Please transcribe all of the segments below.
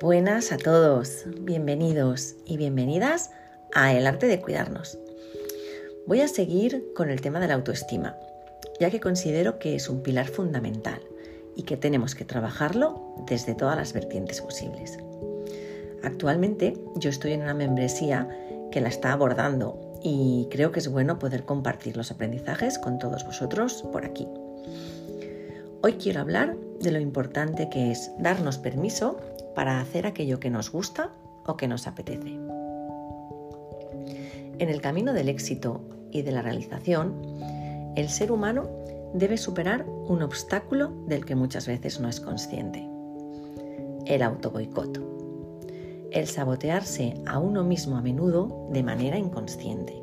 Buenas a todos, bienvenidos y bienvenidas a El arte de cuidarnos. Voy a seguir con el tema de la autoestima, ya que considero que es un pilar fundamental y que tenemos que trabajarlo desde todas las vertientes posibles. Actualmente yo estoy en una membresía que la está abordando y creo que es bueno poder compartir los aprendizajes con todos vosotros por aquí. Hoy quiero hablar de lo importante que es darnos permiso para hacer aquello que nos gusta o que nos apetece. En el camino del éxito y de la realización, el ser humano debe superar un obstáculo del que muchas veces no es consciente, el autoboicot, el sabotearse a uno mismo a menudo de manera inconsciente.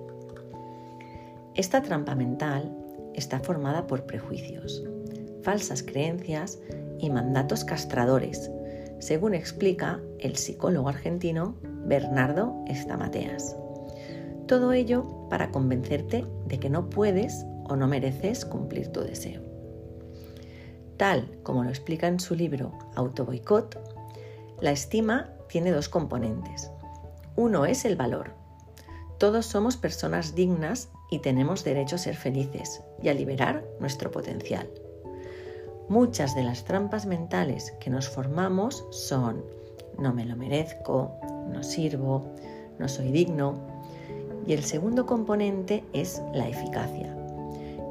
Esta trampa mental está formada por prejuicios, falsas creencias y mandatos castradores según explica el psicólogo argentino Bernardo Estamateas. Todo ello para convencerte de que no puedes o no mereces cumplir tu deseo. Tal como lo explica en su libro Autoboicot, la estima tiene dos componentes. Uno es el valor. Todos somos personas dignas y tenemos derecho a ser felices y a liberar nuestro potencial. Muchas de las trampas mentales que nos formamos son no me lo merezco, no sirvo, no soy digno. Y el segundo componente es la eficacia.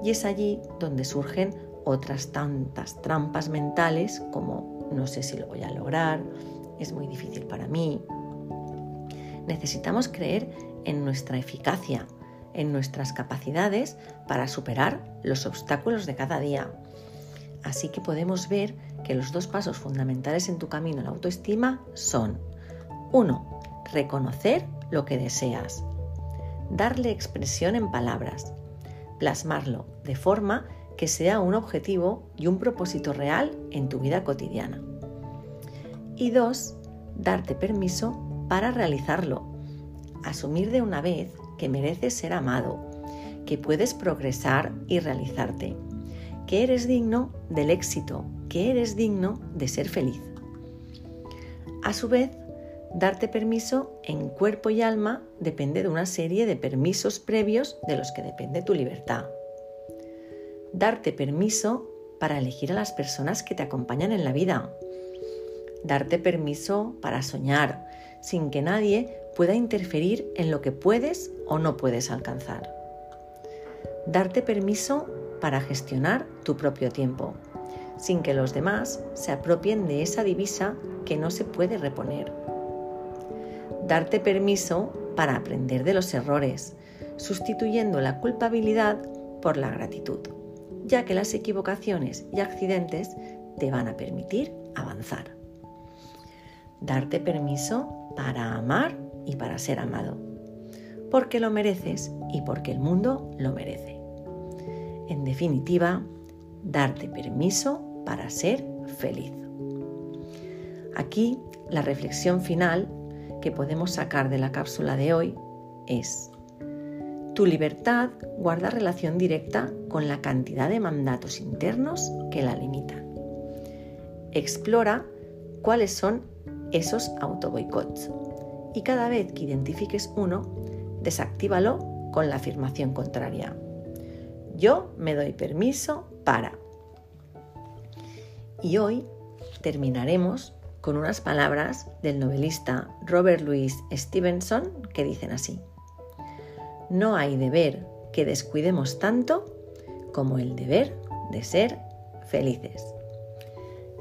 Y es allí donde surgen otras tantas trampas mentales como no sé si lo voy a lograr, es muy difícil para mí. Necesitamos creer en nuestra eficacia, en nuestras capacidades para superar los obstáculos de cada día Así que podemos ver que los dos pasos fundamentales en tu camino a la autoestima son 1. Reconocer lo que deseas. Darle expresión en palabras. Plasmarlo de forma que sea un objetivo y un propósito real en tu vida cotidiana. Y 2. Darte permiso para realizarlo. Asumir de una vez que mereces ser amado, que puedes progresar y realizarte que eres digno del éxito, que eres digno de ser feliz. A su vez, darte permiso en cuerpo y alma depende de una serie de permisos previos de los que depende tu libertad. Darte permiso para elegir a las personas que te acompañan en la vida. Darte permiso para soñar sin que nadie pueda interferir en lo que puedes o no puedes alcanzar. Darte permiso para gestionar tu propio tiempo, sin que los demás se apropien de esa divisa que no se puede reponer. Darte permiso para aprender de los errores, sustituyendo la culpabilidad por la gratitud, ya que las equivocaciones y accidentes te van a permitir avanzar. Darte permiso para amar y para ser amado, porque lo mereces y porque el mundo lo merece. En definitiva, darte permiso para ser feliz. Aquí la reflexión final que podemos sacar de la cápsula de hoy es, tu libertad guarda relación directa con la cantidad de mandatos internos que la limitan. Explora cuáles son esos autoboicots y cada vez que identifiques uno, desactívalo con la afirmación contraria. Yo me doy permiso para. Y hoy terminaremos con unas palabras del novelista Robert Louis Stevenson que dicen así. No hay deber que descuidemos tanto como el deber de ser felices.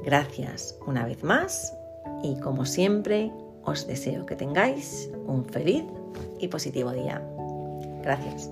Gracias una vez más y como siempre os deseo que tengáis un feliz y positivo día. Gracias.